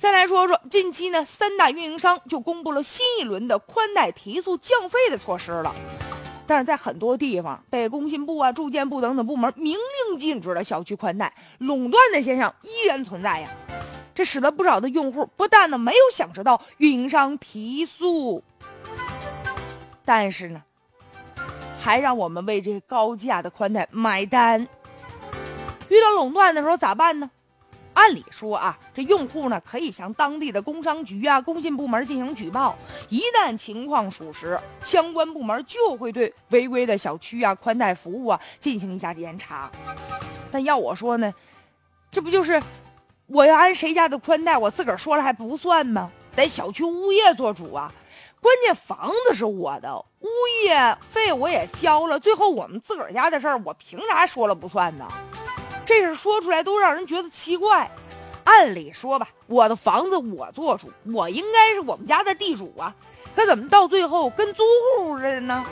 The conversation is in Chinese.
再来说说近期呢，三大运营商就公布了新一轮的宽带提速降费的措施了。但是在很多地方，被工信部啊、住建部等等部门明令禁止的小区宽带垄断的现象依然存在呀。这使得不少的用户不但呢没有享受到运营商提速，但是呢，还让我们为这高价的宽带买单。遇到垄断的时候咋办呢？按理说啊，这用户呢可以向当地的工商局啊、工信部门进行举报，一旦情况属实，相关部门就会对违规的小区啊、宽带服务啊进行一下严查。但要我说呢，这不就是我要安谁家的宽带，我自个儿说了还不算吗？得小区物业做主啊！关键房子是我的，物业费我也交了，最后我们自个儿家的事儿，我凭啥说了不算呢？这事说出来都让人觉得奇怪。按理说吧，我的房子我做主，我应该是我们家的地主啊，可怎么到最后跟租户似的呢？